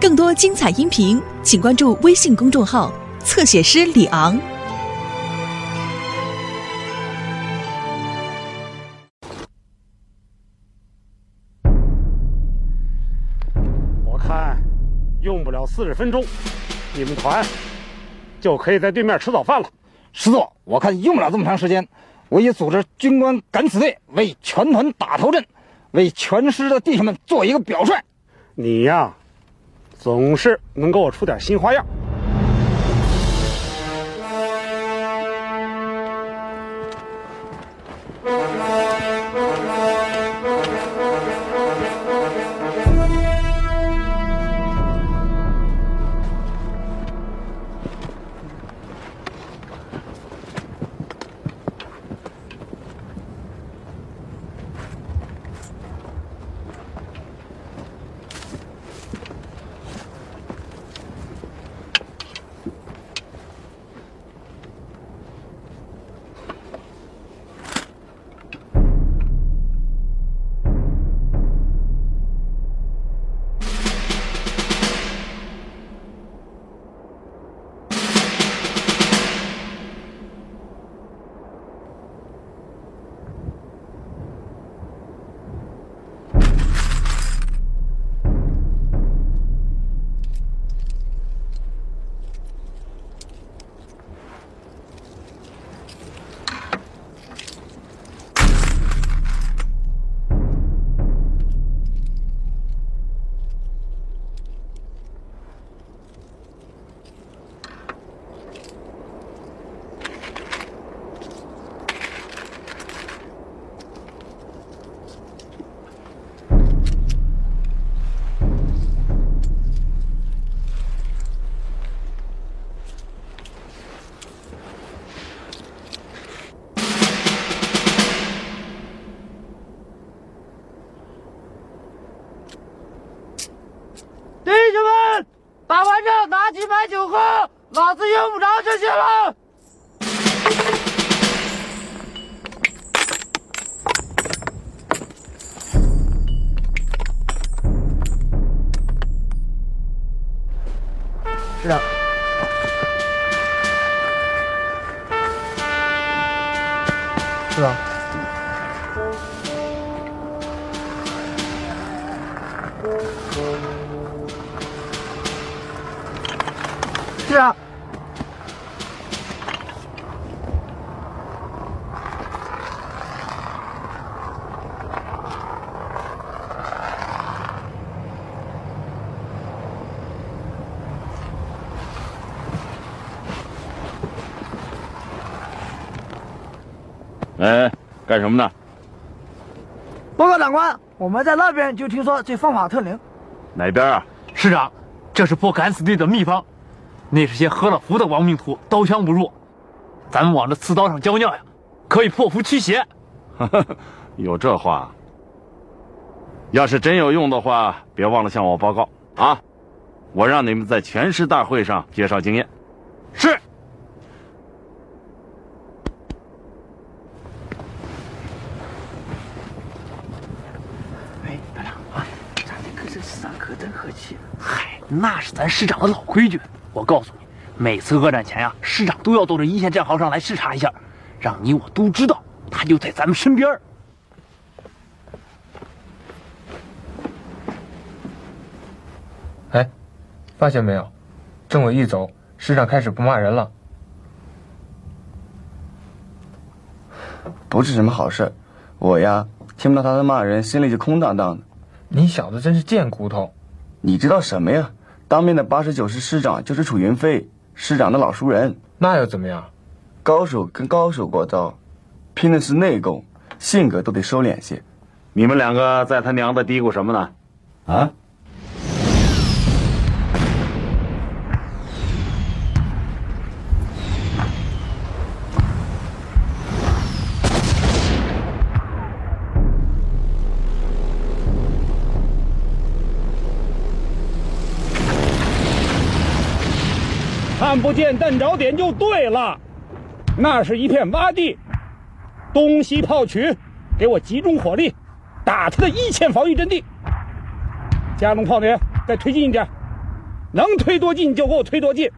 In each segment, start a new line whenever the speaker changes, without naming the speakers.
更多精彩音频，请关注微信公众号“侧写师李昂”。
我看用不了四十分钟，你们团就可以在对面吃早饭了。
师座，我看用不了这么长时间。我已组织军官敢死队为全团打头阵，为全师的弟兄们做一个表率。
你呀，总是能给我出点新花样。
酒喝，老子用不着这些了。
是的，是
的，干什么呢？
报告长官，我们在那边就听说这方法特灵。
哪边啊？
师长，这是破敢死队的秘方，那是些喝了符的亡命徒，刀枪不入，咱们往这刺刀上浇尿呀，可以破符驱邪。
有这话？要是真有用的话，别忘了向我报告啊！我让你们在全师大会上介绍经验。
是。哎，团长啊，咱这可是上课真和气。嗨，那是咱师长的老规矩。我告诉你，每次恶战前呀、师长都要到这一线战壕上来视察一下，让你我都知道他就在咱们身边。
哎，发现没有？政委一走，师长开始不骂人了。
不是什么好事。我呀，听不到他在骂人，心里就空荡荡的。
你小子真是贱骨头！
你知道什么呀？当面的八十九师师长就是楚云飞，师长的老熟人。
那又怎么样？
高手跟高手过招，拼的是内功，性格都得收敛些。
你们两个在他娘的嘀咕什么呢？啊？
不见弹着点就对了，那是一片洼地，东西炮取，给我集中火力，打他的一线防御阵地。加农炮连再推进一点，能推多近就给我推多近，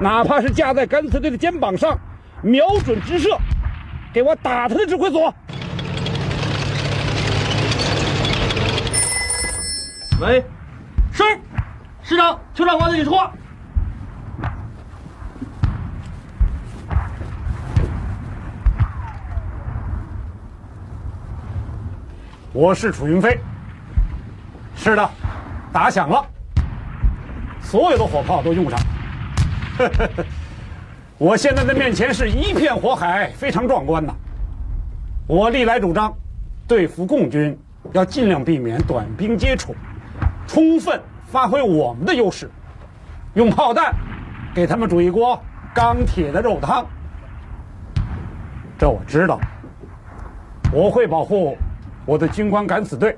哪怕是架在敢死队的肩膀上，瞄准直射，给我打他的指挥所。
喂，是，师长，邱长官的你说话
我是楚云飞。是的，打响了，所有的火炮都用上。我现在的面前是一片火海，非常壮观呐。我历来主张，对付共军要尽量避免短兵接触，充分发挥我们的优势，用炮弹给他们煮一锅钢铁的肉汤。这我知道，我会保护。我的军官敢死队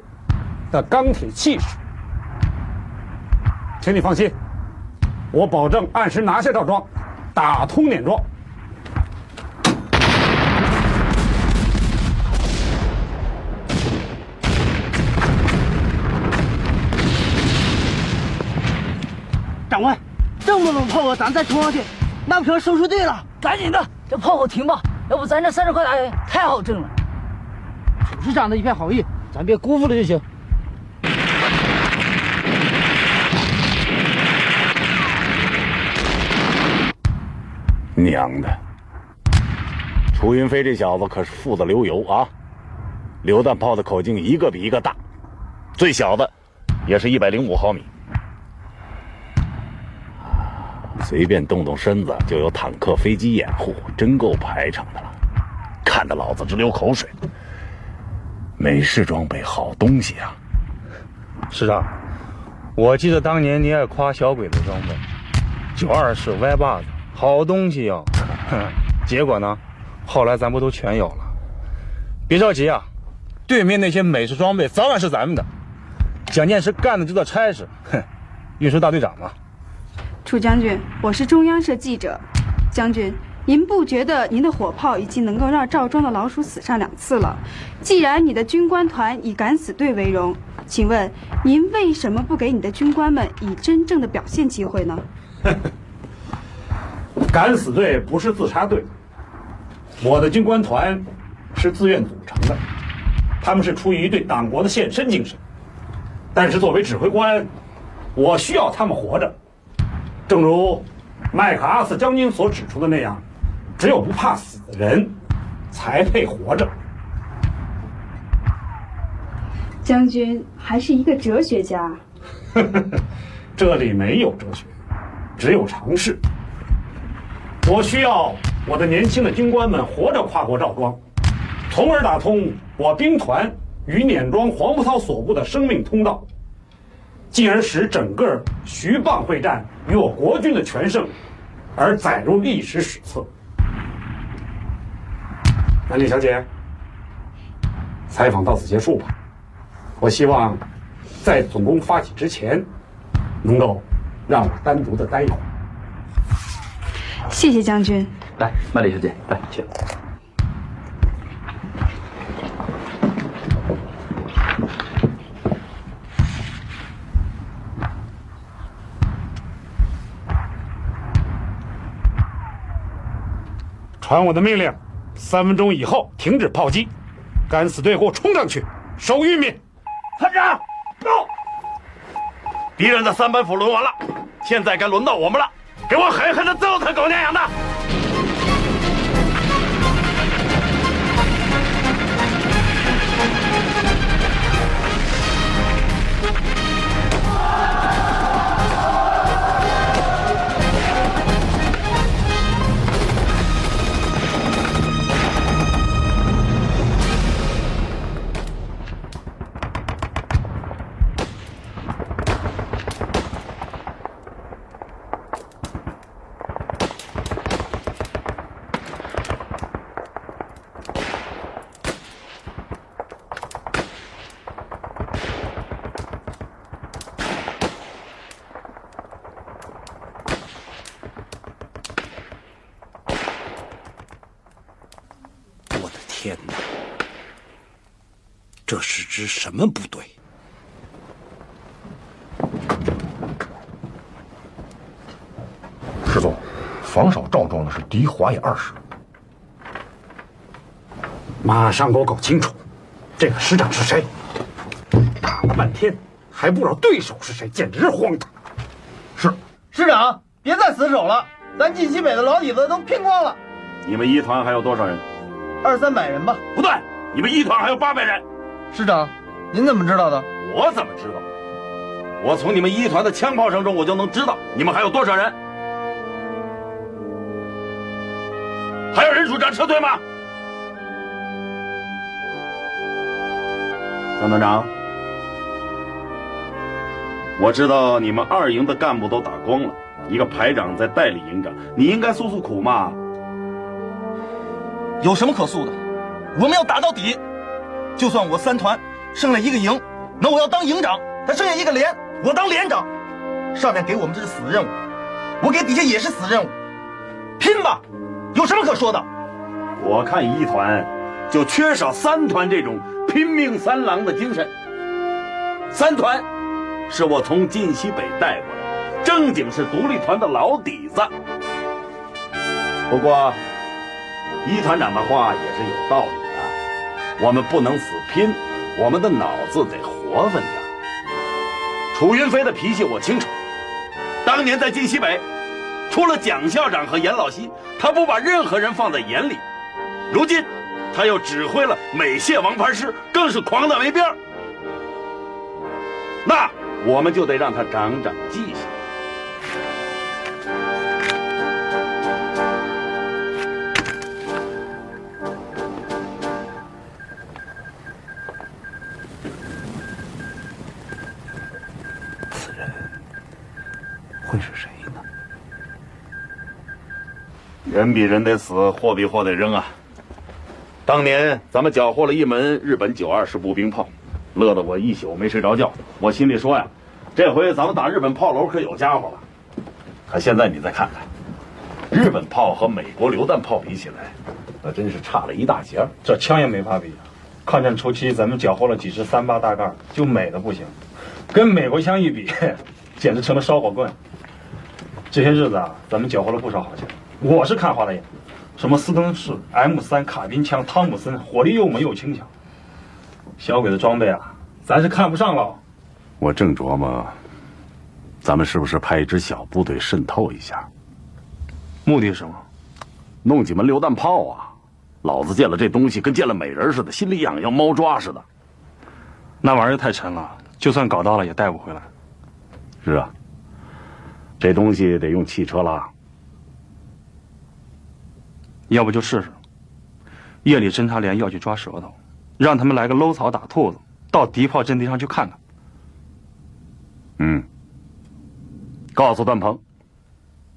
的钢铁气势，请你放心，我保证按时拿下赵庄，打通碾庄。
长官，这么多炮火，咱再冲上去，那不成收拾队了？
赶紧的，这炮火停吧，要不咱这三十块大洋太好挣了。
董事长的一片好意，咱别辜负了就行。
娘的！楚云飞这小子可是富得流油啊！榴弹炮的口径一个比一个大，最小的也是一百零五毫米，随便动动身子就有坦克、飞机掩护，真够排场的了，看得老子直流口水。美式装备好东西啊，
师长，我记得当年你爱夸小鬼子装备，九二式歪把子，好东西哟。结果呢，后来咱不都全有了？别着急啊，对面那些美式装备早晚是咱们的。蒋介石干的这道差事，哼，运输大队长嘛。
楚将军，我是中央社记者，将军。您不觉得您的火炮已经能够让赵庄的老鼠死上两次了？既然你的军官团以敢死队为荣，请问您为什么不给你的军官们以真正的表现机会呢？
敢死队不是自杀队，我的军官团是自愿组成的，他们是出于对党国的献身精神。但是作为指挥官，我需要他们活着，正如麦克阿瑟将军所指出的那样。只有不怕死的人，才配活着。
将军还是一个哲学家。
这里没有哲学，只有尝试。我需要我的年轻的军官们活着跨过赵庄，从而打通我兵团与碾庄黄埔操所部的生命通道，进而使整个徐蚌会战与我国军的全胜，而载入历史史册。南丽小姐，采访到此结束吧。我希望在总攻发起之前，能够让我单独的待一会儿。
谢谢将军。
来，曼丽小姐，来，请。
传我的命令。三分钟以后停止炮击，敢死队给我冲上去收玉米。
团长，到！敌人的三板斧轮完了，现在该轮到我们了，给我狠狠的揍他狗娘养的！
是
敌华野二十。
马上给我搞清楚，这个师长是谁？打了半天还不知道对手是谁，简直是荒唐。
是，
师长别再死守了，咱晋西北的老底子都拼光了。
你们一团还有多少人？
二三百人吧。
不对，你们一团还有八百人。
师长，您怎么知道的？
我怎么知道？我从你们一团的枪炮声中，我就能知道你们还有多少人。还有人主张撤退吗？张团长，我知道你们二营的干部都打光了，一个排长在代理营长，你应该诉诉苦嘛。
有什么可诉的？我们要打到底。就算我三团剩了一个营，那我要当营长；他剩下一个连，我当连长。上面给我们这是死任务，我给底下也是死任务。拼吧！有什么可说的？
我看一团就缺少三团这种拼命三郎的精神。三团是我从晋西北带过来的，正经是独立团的老底子。不过，一团长的话也是有道理的，我们不能死拼，我们的脑子得活分点。楚云飞的脾气我清楚，当年在晋西北，除了蒋校长和严老西，他不把任何人放在眼里。如今，他又指挥了美械王牌师，更是狂的没边儿。那我们就得让他长长记性。
此人会是谁呢？
人比人得死，货比货得扔啊！当年咱们缴获了一门日本九二式步兵炮，乐得我一宿没睡着觉。我心里说呀，这回咱们打日本炮楼可有家伙了。可现在你再看看，日本炮和美国榴弹炮比起来，那真是差了一大截。
这枪也没法比啊！抗战初期咱们缴获了几支三八大盖，就美的不行，跟美国枪一比，简直成了烧火棍。这些日子啊，咱们缴获了不少好枪，我是看花了眼。什么斯登式 M 三卡宾枪、汤姆森，火力又猛又轻巧。小鬼的装备啊，咱是看不上了。
我正琢磨，咱们是不是派一支小部队渗透一下？
目的是什么？
弄几门榴弹炮啊！老子见了这东西跟见了美人似的，心里痒痒，猫抓似的。
那玩意儿太沉了，就算搞到了也带不回来。
是啊，这东西得用汽车拉。
要不就试试，夜里侦察连要去抓舌头，让他们来个搂草打兔子，到敌炮阵地上去看看。
嗯，告诉段鹏，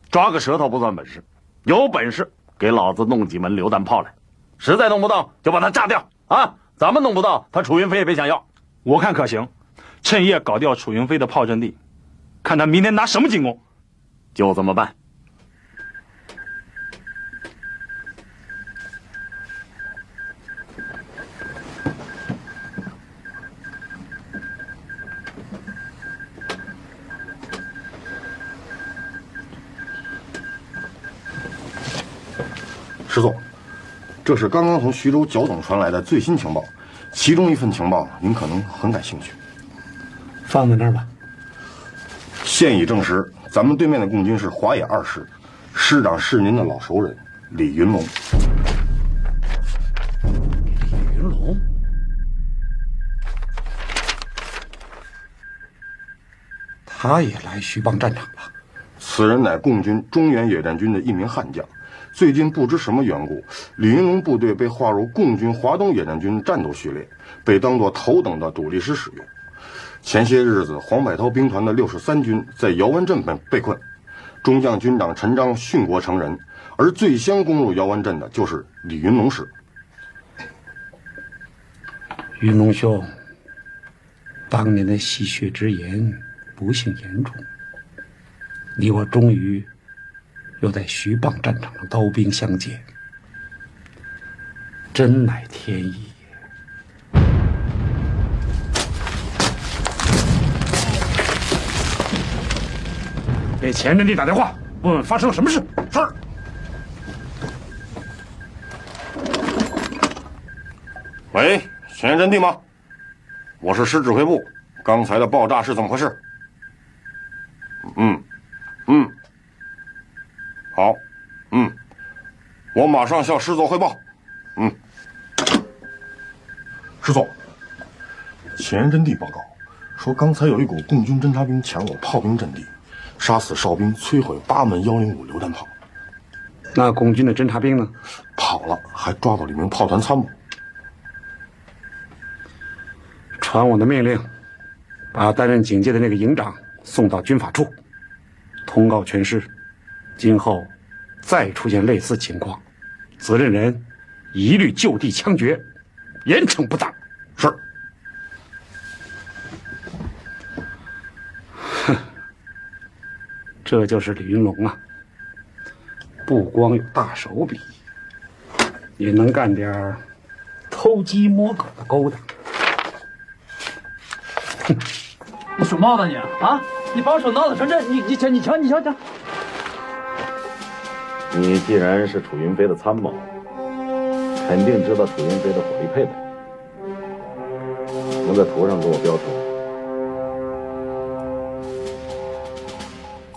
抓个舌头不算本事，有本事给老子弄几门榴弹炮来，实在弄不到就把它炸掉啊！咱们弄不到，他楚云飞也别想要。
我看可行，趁夜搞掉楚云飞的炮阵地，看他明天拿什么进攻。
就这么办。
师座，这是刚刚从徐州剿总传来的最新情报，其中一份情报您可能很感兴趣。
放在那儿吧。
现已证实，咱们对面的共军是华野二师，师长是您的老熟人李云龙。
李云龙，他也来徐蚌战场了。
此人乃共军中原野战军的一名悍将。最近不知什么缘故，李云龙部队被划入共军华东野战军战斗序列，被当作头等的主力师使用。前些日子，黄百韬兵团的六十三军在姚湾镇被被困，中将军长陈章殉国成人，而最先攻入姚湾镇的就是李云龙师。
云龙兄，当年的戏谑之言，不幸言中，你我终于。就在徐蚌战场上刀兵相见真乃天意给前阵地打电话问问发生了什么事
是。喂前阵地吗？我是师指挥部刚才的爆炸是怎么回事？嗯嗯。好，嗯，我马上向师座汇报。嗯，师座，前沿阵地报告说，刚才有一股共军侦察兵抢我炮兵阵地，杀死哨兵，摧毁八门幺零五榴弹炮。
那共军的侦察兵呢？
跑了，还抓到了一名炮团参谋。
传我的命令，把担任警戒的那个营长送到军法处，通告全师，今后再出现类似情况，责任人一律就地枪决，严惩不贷。
是。
哼，这就是李云龙啊！不光有大手笔，也能干点偷鸡摸狗的勾当。
哼，你属猫的你啊！你把我手闹得成这，你你瞧你瞧你瞧瞧！
你既然是楚云飞的参谋，肯定知道楚云飞的火力配备，能在图上给我标出来？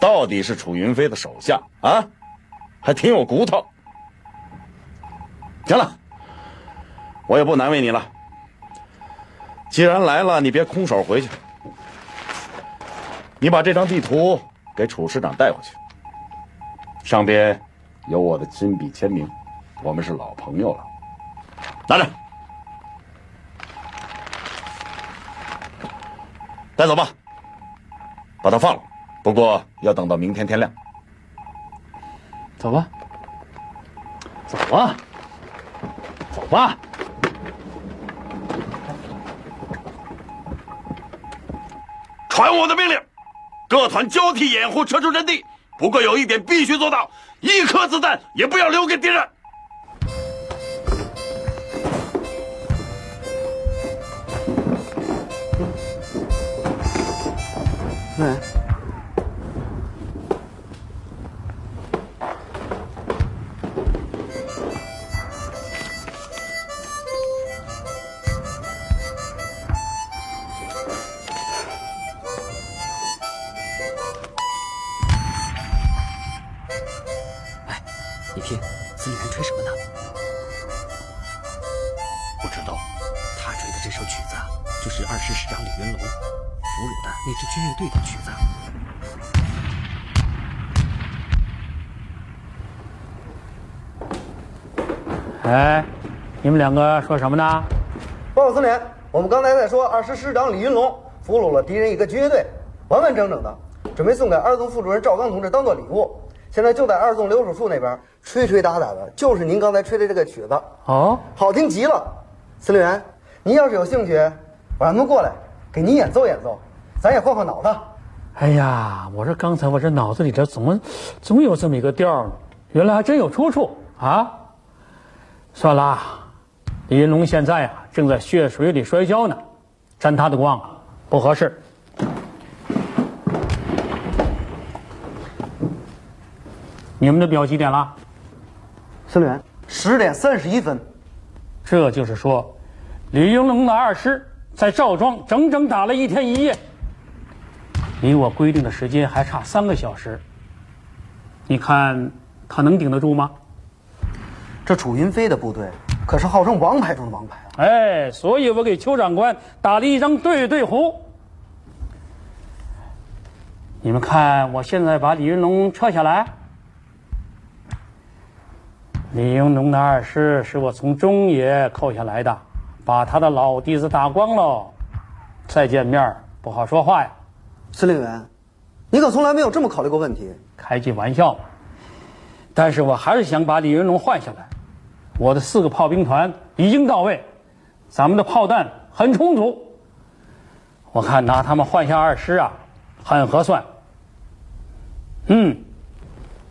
到底是楚云飞的手下啊？还挺有骨头。行了，我也不难为你了。既然来了，你别空手回去。你把这张地图给楚师长带回去，上边有我的亲笔签名，我们是老朋友了。拿着，带走吧，把他放了。不过要等到明天天亮。
走吧，走啊，走吧。
传我的命令，各团交替掩护撤出阵地。不过有一点必须做到，一颗子弹也不要留给敌人。
喂。
们两个说什么呢？
报告司令，我们刚才在说二师师长李云龙俘虏了敌人一个军乐队，完完整整的，准备送给二纵副主任赵刚同志当做礼物。现在就在二纵留守处那边吹吹打打的，就是您刚才吹的这个曲子
哦，
好听极了。司令员，您要是有兴趣，我让他们过来给您演奏演奏，咱也换换脑子。
哎呀，我说刚才我这脑子里头怎么总有这么一个调呢？原来还真有出处啊！算了，李云龙现在啊正在血水里摔跤呢，沾他的光不合适。你们的表几点了？
司令员，十点三十一分。
这就是说，李云龙的二师在赵庄整整打了一天一夜，离我规定的时间还差三个小时。你看他能顶得住吗？
这楚云飞的部队可是号称王牌中的王牌啊！
哎，所以我给邱长官打了一张对对胡。你们看，我现在把李云龙撤下来。李云龙的二师是我从中野扣下来的，把他的老弟子打光喽，再见面不好说话呀。
司令员，你可从来没有这么考虑过问题。
开句玩笑，但是我还是想把李云龙换下来。我的四个炮兵团已经到位，咱们的炮弹很充足。我看拿他们换下二师啊，很合算。嗯，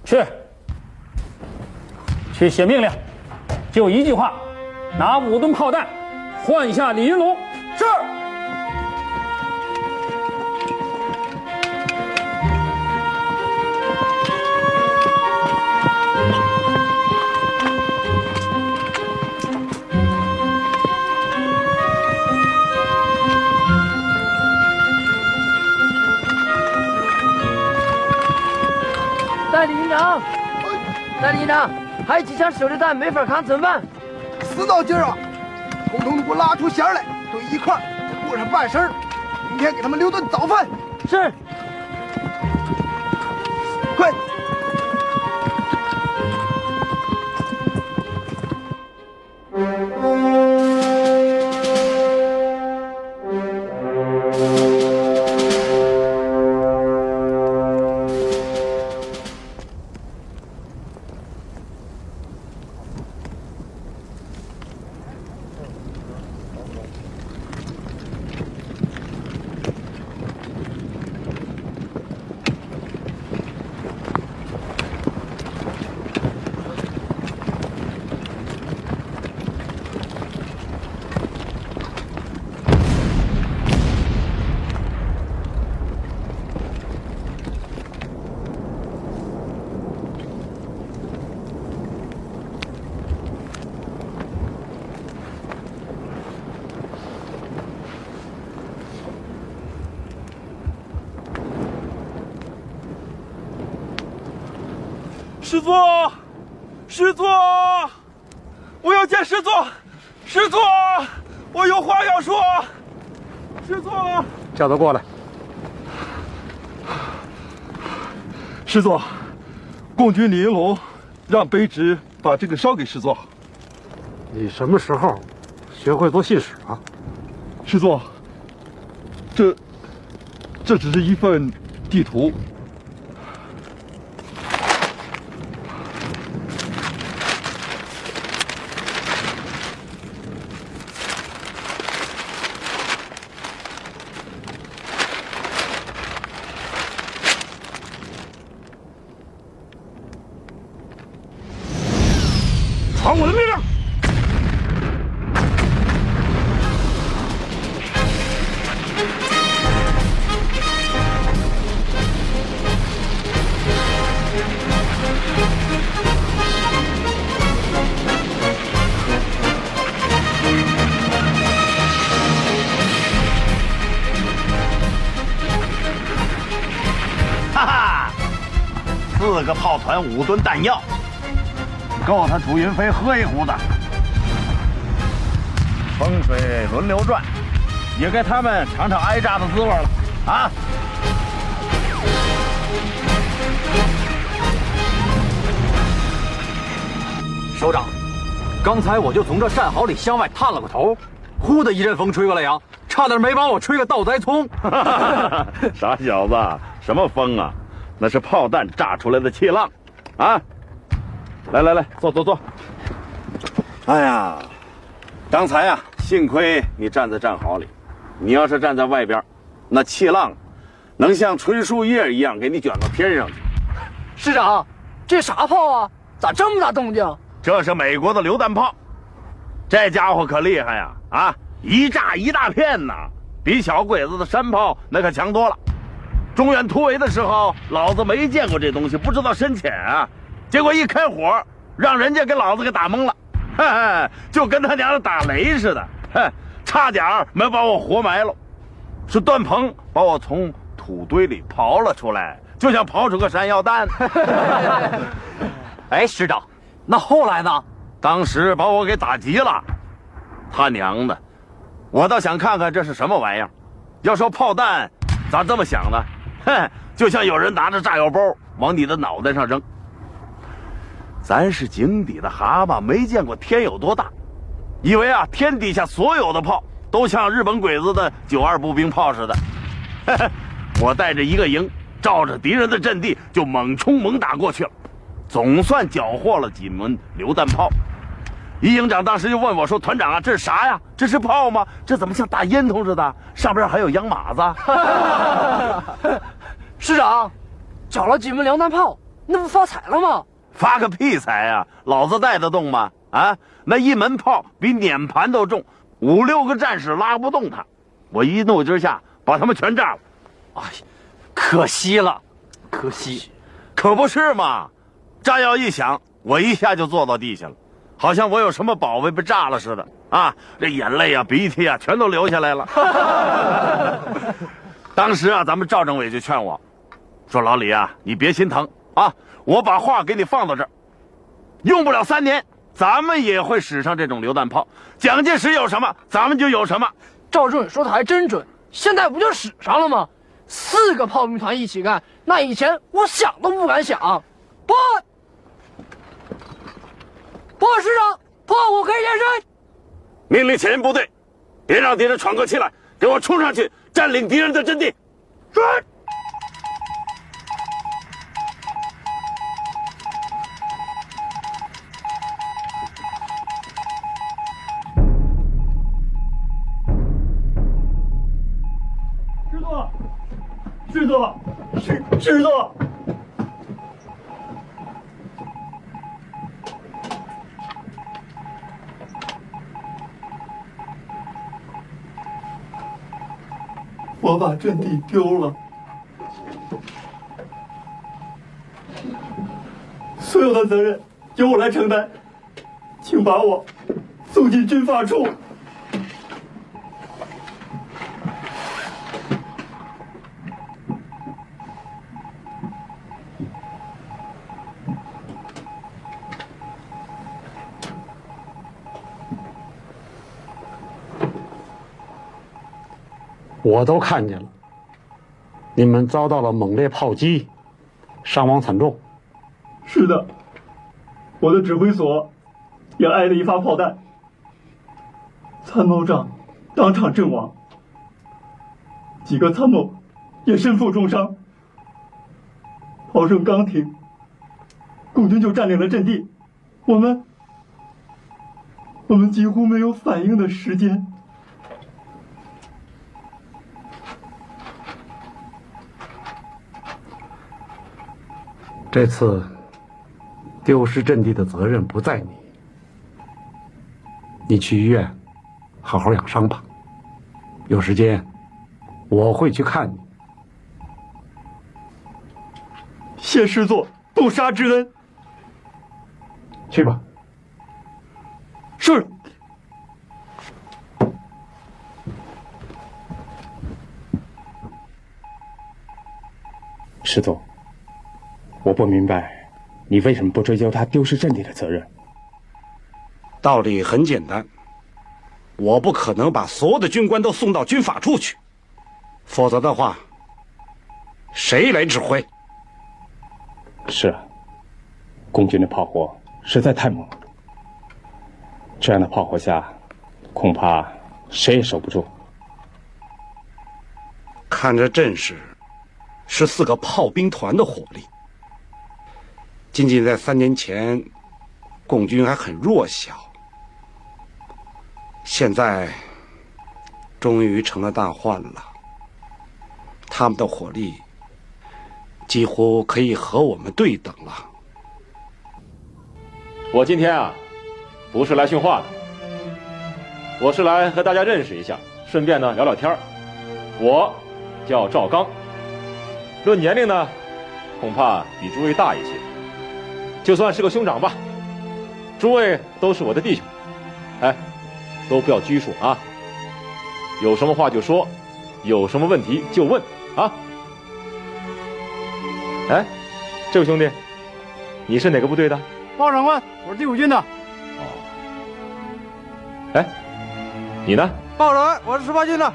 去，去写命令，就一句话，拿五吨炮弹换下李云龙。
是。
李营长，戴李营长，还有几枪手榴弹没法扛，怎么办？
死到劲儿啊！统统给我拉出弦来，都一块儿，过上半身明天给他们留顿早饭。
是。
快！
师座，师座，我要见师座，师座，我有话要说，师座，
叫他过来。
师座，共军李云龙让卑职把这个烧给师座。
你什么时候学会做信使啊？
师座，这这只是一份地图。
传我的命令！
哈哈，四个炮团五吨弹药，够他楚云飞喝一壶的。风水轮流转，也该他们尝尝挨炸的滋味了啊！
首长，刚才我就从这战壕里向外探了个头，呼的一阵风吹过来呀，差点没把我吹个倒栽葱。
傻小子，什么风啊？那是炮弹炸出来的气浪，啊！来来来，坐坐坐。哎呀，刚才啊，幸亏你站在战壕里，你要是站在外边，那气浪能像吹树叶一样给你卷到天上去。
师长，这啥炮啊？咋这么大动静？
这是美国的榴弹炮，这家伙可厉害呀！啊，一炸一大片呐，比小鬼子的山炮那可强多了。中原突围的时候，老子没见过这东西，不知道深浅啊。结果一开火，让人家给老子给打懵了，嘿嘿，就跟他娘的打雷似的，哼，差点没把我活埋了。是段鹏把我从土堆里刨了出来，就像刨出个山药蛋。
哎，师长，那后来呢？
当时把我给打急了，他娘的！我倒想看看这是什么玩意儿。要说炮弹，咋这么想呢？哼，就像有人拿着炸药包往你的脑袋上扔。咱是井底的蛤蟆，没见过天有多大，以为啊天底下所有的炮都像日本鬼子的九二步兵炮似的。我带着一个营，照着敌人的阵地就猛冲猛打过去了，总算缴获了几门榴弹炮。一营长当时就问我说：“团长啊，这是啥呀？这是炮吗？这怎么像大烟囱似的？上边还有洋马子？”
师长，缴了几门榴弹炮，那不发财了吗？
发个屁财啊！老子带得动吗？啊，那一门炮比碾盘都重，五六个战士拉不动它。我一怒之下把他们全炸了。
哎，可惜了，可惜，
可不是嘛！炸药一响，我一下就坐到地下了，好像我有什么宝贝被炸了似的啊！这眼泪啊、鼻涕啊，全都流下来了。当时啊，咱们赵政委就劝我，说：“老李啊，你别心疼啊，我把话给你放到这儿，用不了三年，咱们也会使上这种榴弹炮。蒋介石有什么，咱们就有什么。
赵正宇说的还真准，现在不就使上了吗？四个炮兵团一起干，那以前我想都不敢想。报，报师长，炮火可以延伸。
命令前沿部队，别让敌人喘过气来，给我冲上去占领敌人的阵地。
是。
师师座。我把阵地丢了，所有的责任由我来承担，请把我送进军法处。
我都看见了，你们遭到了猛烈炮击，伤亡惨重。
是的，我的指挥所也挨了一发炮弹，参谋长当场阵亡，几个参谋也身负重伤。炮声刚停，共军就占领了阵地，我们我们几乎没有反应的时间。
这次丢失阵地的责任不在你，你去医院好好养伤吧。有时间我会去看你。
谢师座不杀之恩。
去吧。
是。
师座。我不明白，你为什么不追究他丢失阵地的责任？
道理很简单，我不可能把所有的军官都送到军法处去，否则的话，谁来指挥？
是啊，共军的炮火实在太猛了，这样的炮火下，恐怕谁也守不住。
看这阵势，是四个炮兵团的火力。仅仅在三年前，共军还很弱小，现在终于成了大患了。他们的火力几乎可以和我们对等了。
我今天啊，不是来训话的，我是来和大家认识一下，顺便呢聊聊天我叫赵刚，论年龄呢，恐怕比诸位大一些。就算是个兄长吧，诸位都是我的弟兄，哎，都不要拘束啊！有什么话就说，有什么问题就问啊！哎，这位兄弟，你是哪个部队的？
报长官，我是第五军的。
哦。哎，你呢？
报长官，我是十八军的。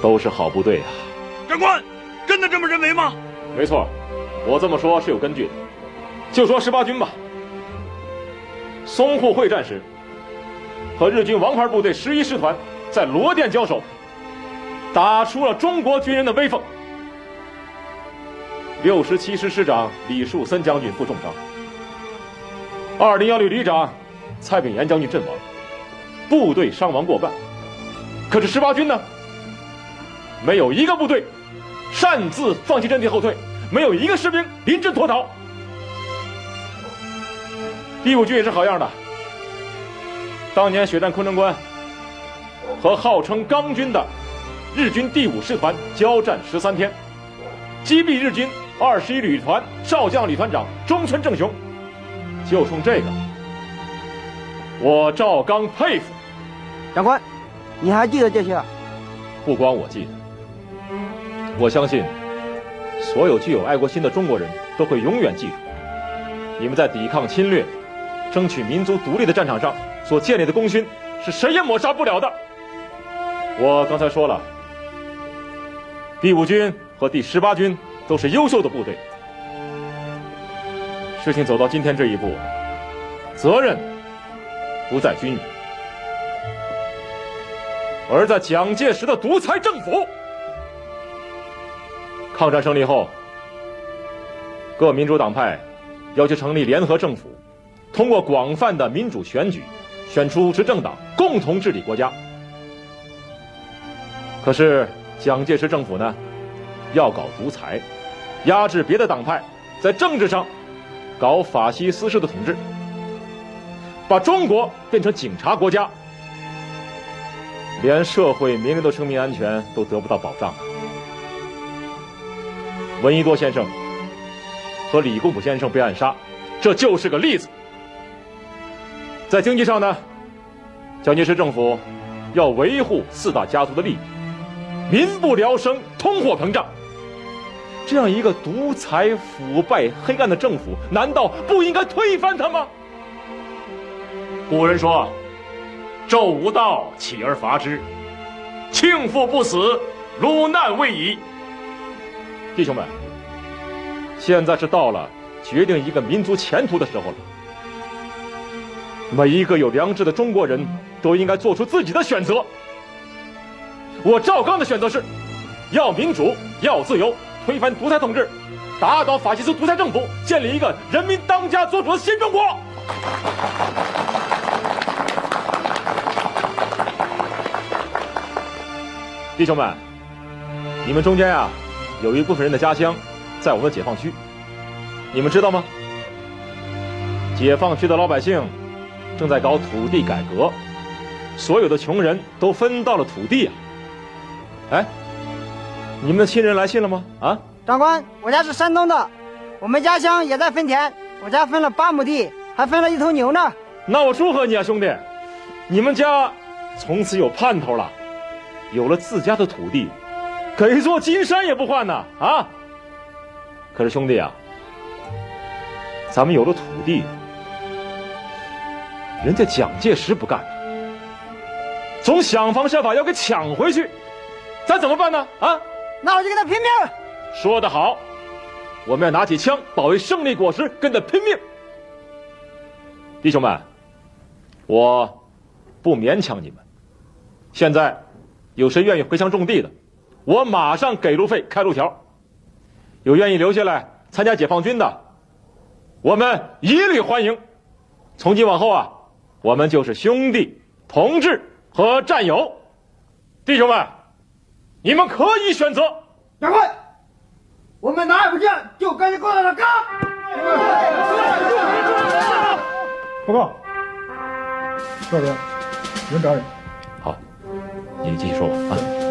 都是好部队啊！
长官，真的这么认为吗？
没错。我这么说是有根据的，就说十八军吧。淞沪会战时，和日军王牌部队十一师团在罗店交手，打出了中国军人的威风。六十七师师长李树森将军负重伤，二零幺旅旅长蔡炳炎将军阵亡，部队伤亡过半。可是十八军呢，没有一个部队擅自放弃阵地后退。没有一个士兵临阵脱逃。第五军也是好样的。当年血战昆仑关，和号称钢军的日军第五师团交战十三天，击毙日军二十一旅团少将旅团长中村正雄。就冲这个，我赵刚佩服。
长官，你还记得这些？
不光我记得，我相信。所有具有爱国心的中国人都会永远记住，你们在抵抗侵略、争取民族独立的战场上所建立的功勋，是谁也抹杀不了的。我刚才说了，第五军和第十八军都是优秀的部队。事情走到今天这一步，责任不在军人，而在蒋介石的独裁政府。抗战胜利后，各民主党派要求成立联合政府，通过广泛的民主选举，选出执政党，共同治理国家。可是蒋介石政府呢，要搞独裁，压制别的党派，在政治上搞法西斯式的统治，把中国变成警察国家，连社会民众的生命安全都得不到保障。闻一多先生和李公朴先生被暗杀，这就是个例子。在经济上呢，蒋介石政府要维护四大家族的利益，民不聊生，通货膨胀。这样一个独裁、腐败、黑暗的政府，难道不应该推翻它吗？古人说：“纣无道，起而伐之；庆父不死，鲁难未已。”弟兄们，现在是到了决定一个民族前途的时候了。每一个有良知的中国人都应该做出自己的选择。我赵刚的选择是：要民主，要自由，推翻独裁统治，打倒法西斯独裁政府，建立一个人民当家作主的新中国。弟兄们，你们中间啊。有一部分人的家乡在我们的解放区，你们知道吗？解放区的老百姓正在搞土地改革，所有的穷人都分到了土地啊！哎，你们的亲人来信了吗？啊，
长官，我家是山东的，我们家乡也在分田，我家分了八亩地，还分了一头牛呢。
那我祝贺你啊，兄弟！你们家从此有盼头了，有了自家的土地。给一座金山也不换呢啊！可是兄弟啊，咱们有了土地，人家蒋介石不干，总想方设法要给抢回去，咱怎么办呢？啊！
那我就跟他拼命！
说得好，我们要拿起枪保卫胜利果实，跟他拼命！弟兄们，我不勉强你们。现在有谁愿意回乡种地的？我马上给路费、开路条。有愿意留下来参加解放军的，我们一律欢迎。从今往后啊，我们就是兄弟、同志和战友。弟兄们，你们可以选择。
长官，我们哪也不见，就跟你过来了，干！
报告，少爷，人找你。
好，你继续说吧啊。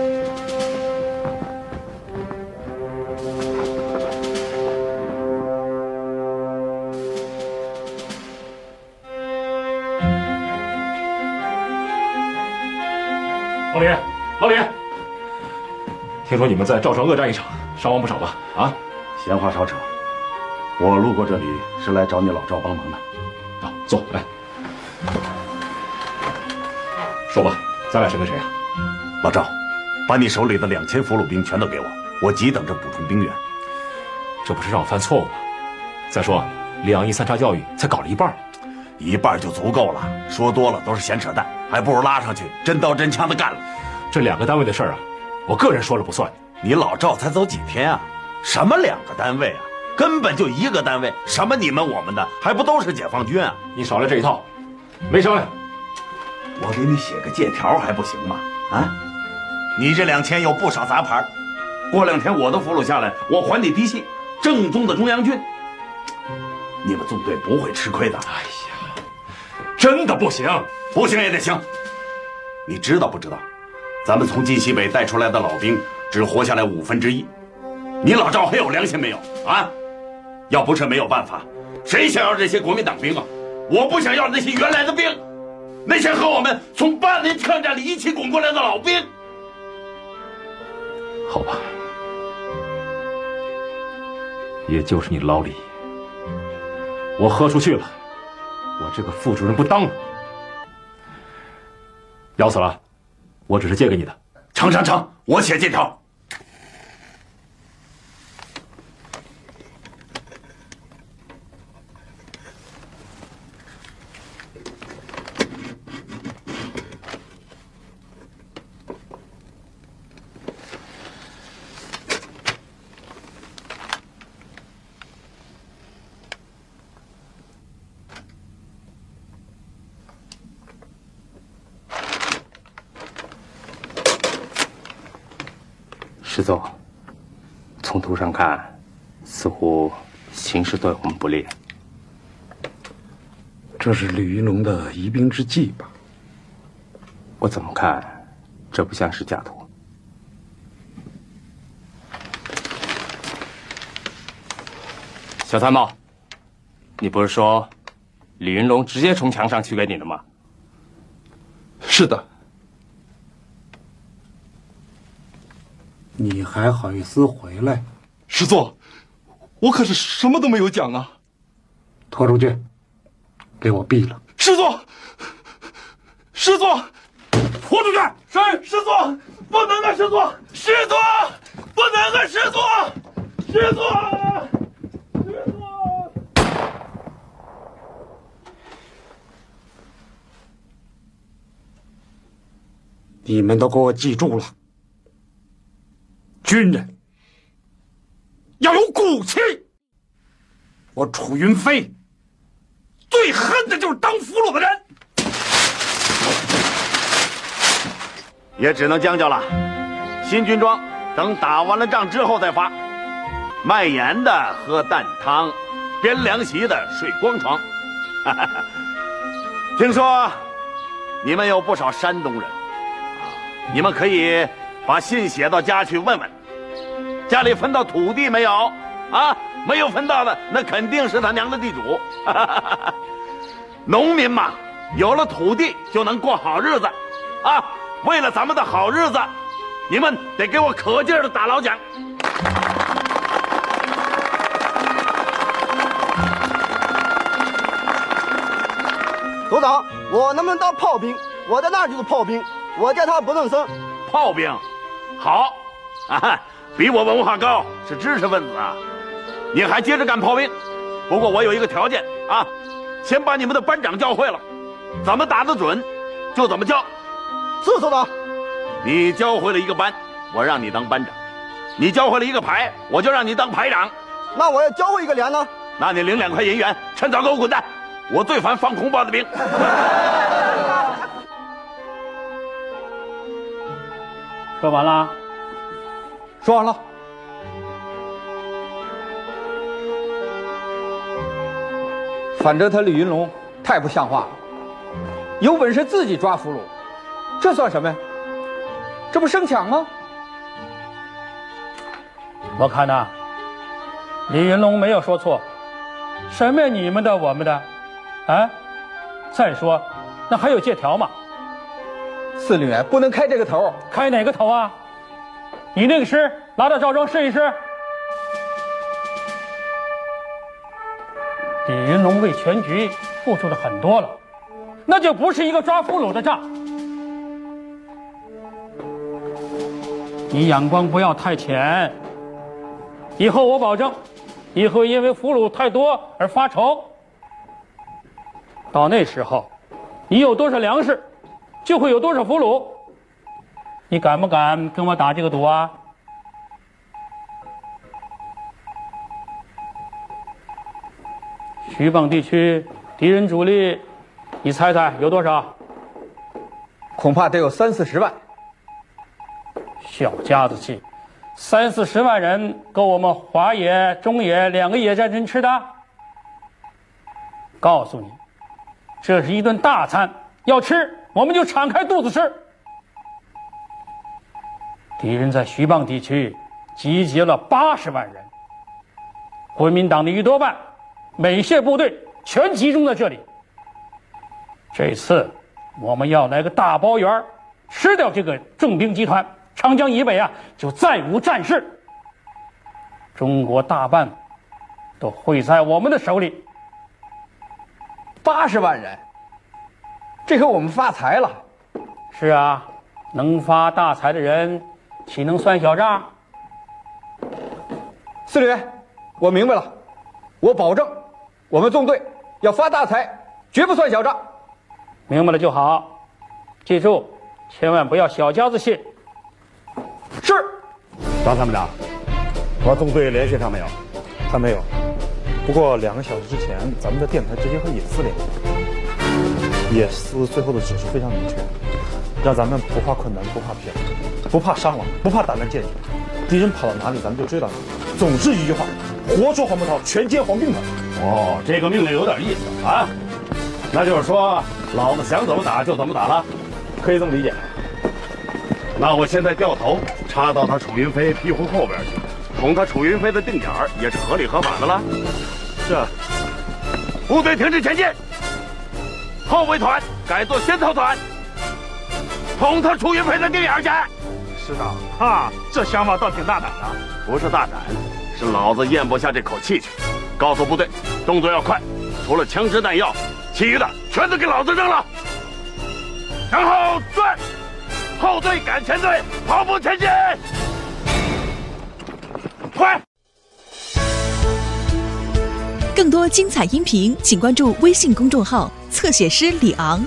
老李，老李，听说你们在赵城恶战一场，伤亡不少吧？啊，
闲话少扯，我路过这里是来找你老赵帮忙的。
啊，坐来，说吧，咱俩谁跟谁啊？
老赵，把你手里的两千俘虏兵全都给我，我急等着补充兵员。
这不是让我犯错误吗？再说，两亿三叉教育才搞了一半，
一半就足够了，说多了都是闲扯淡。还不如拉上去，真刀真枪的干了。
这两个单位的事儿啊，我个人说了不算。
你老赵才走几天啊？什么两个单位啊？根本就一个单位。什么你们我们的，还不都是解放军啊？
你少来这一套，没商量。
我给你写个借条还不行吗？啊？你这两千有不少杂牌，过两天我的俘虏下来，我还你嫡系，正宗的中央军。你们纵队不会吃亏的。
哎呀，真的不行。
不行也得行，你知道不知道？咱们从晋西北带出来的老兵只活下来五分之一，你老赵还有良心没有啊？要不是没有办法，谁想要这些国民党兵啊？我不想要那些原来的兵，那些和我们从八年抗战里一起滚过来的老兵。
好吧，
也就是你老李。我豁出去了，我这个副主任不当了。咬死了，我只是借给你的。
成成成，我写借条。
师座，从图上看，似乎形
这是李云龙的疑兵之计吧？
我怎么看，这不像是假图。小参谋，你不是说李云龙直接从墙上取给你的吗？
是的。你还好意思回来？
师座，我可是什么都没有讲啊！
拖出去，给我毙了！
师座，师座，
拖出去！
是师座，不能啊！师座，师座，不能啊！师座，师座，师座。
你们都给我记住了。军人要有骨气。我楚云飞最恨的就是当俘虏的人，
也只能将就了。新军装等打完了仗之后再发。卖盐的喝淡汤，编凉席的睡光床。听说你们有不少山东人，你们可以把信写到家去问问。家里分到土地没有？啊，没有分到的，那肯定是他娘的地主。农民嘛，有了土地就能过好日子，啊，为了咱们的好日子，你们得给我可劲儿的打老蒋。
组长，我能不能当炮兵？我在那儿就是炮兵，我叫他不能生。
炮兵，好，啊，比我文化高，是知识分子啊！你还接着干炮兵，不过我有一个条件啊，先把你们的班长教会了，怎么打得准，就怎么教。
是首长。
你教会了一个班，我让你当班长；你教会了一个排，我就让你当排长。
那我要教会一个连呢？
那你领两块银元，趁早给我滚蛋！我最烦放空炮的兵。
说完了。
说完了。反正他李云龙太不像话了，有本事自己抓俘虏，这算什么呀？这不生抢吗？
我看呐，李云龙没有说错，什么你们的我们的，啊？再说，那还有借条吗？
司令员不能开这个头，
开哪个头啊？你那个师拿到赵庄试一试。李云龙为全局付出的很多了，那就不是一个抓俘虏的仗。你眼光不要太浅，以后我保证，你会因为俘虏太多而发愁。到那时候，你有多少粮食，就会有多少俘虏。你敢不敢跟我打这个赌啊？徐蚌地区敌人主力，你猜猜有多少？
恐怕得有三四十万。
小家子气，三四十万人够我们华野、中野两个野战军吃的？告诉你，这是一顿大餐，要吃我们就敞开肚子吃。敌人在徐蚌地区集结了八十万人，国民党的一多半。美械部队全集中在这里。这次我们要来个大包圆，吃掉这个重兵集团，长江以北啊就再无战事。中国大半都会在我们的手里。
八十万人，这回我们发财了。
是啊，能发大财的人，岂能算小账？
司令员，我明白了，我保证，我们纵队要发大财，绝不算小账。
明白了就好，记住，千万不要小家子气。
是。
张参谋长，和纵队联系上没有？
还没有。不过两个小时之前，咱们的电台直接和野司联系，野司最后的指示非常明确，让咱们不怕困难，不怕骗，不怕伤亡，不怕打烂建筑，敌人跑到哪里，咱们就追到哪里。总之一句话，活捉黄伯韬，全歼黄兵团。
哦，这个命令有点意思啊。那就是说，老子想怎么打就怎么打了，
可以这么理解。
那我现在掉头插到他楚云飞屁股后边去，捅他楚云飞的定点也是合理合法的了。
是啊。
部队停止前进，后卫团改做先头团，捅他楚云飞的定眼去。
师长，哈，这想法倒挺大胆的。
不是大胆，是老子咽不下这口气去。告诉部队，动作要快，除了枪支弹药，其余的全都给老子扔了。然后转，后队赶前队，跑步前进，快！
更多精彩音频，请关注微信公众号“侧写师李昂”。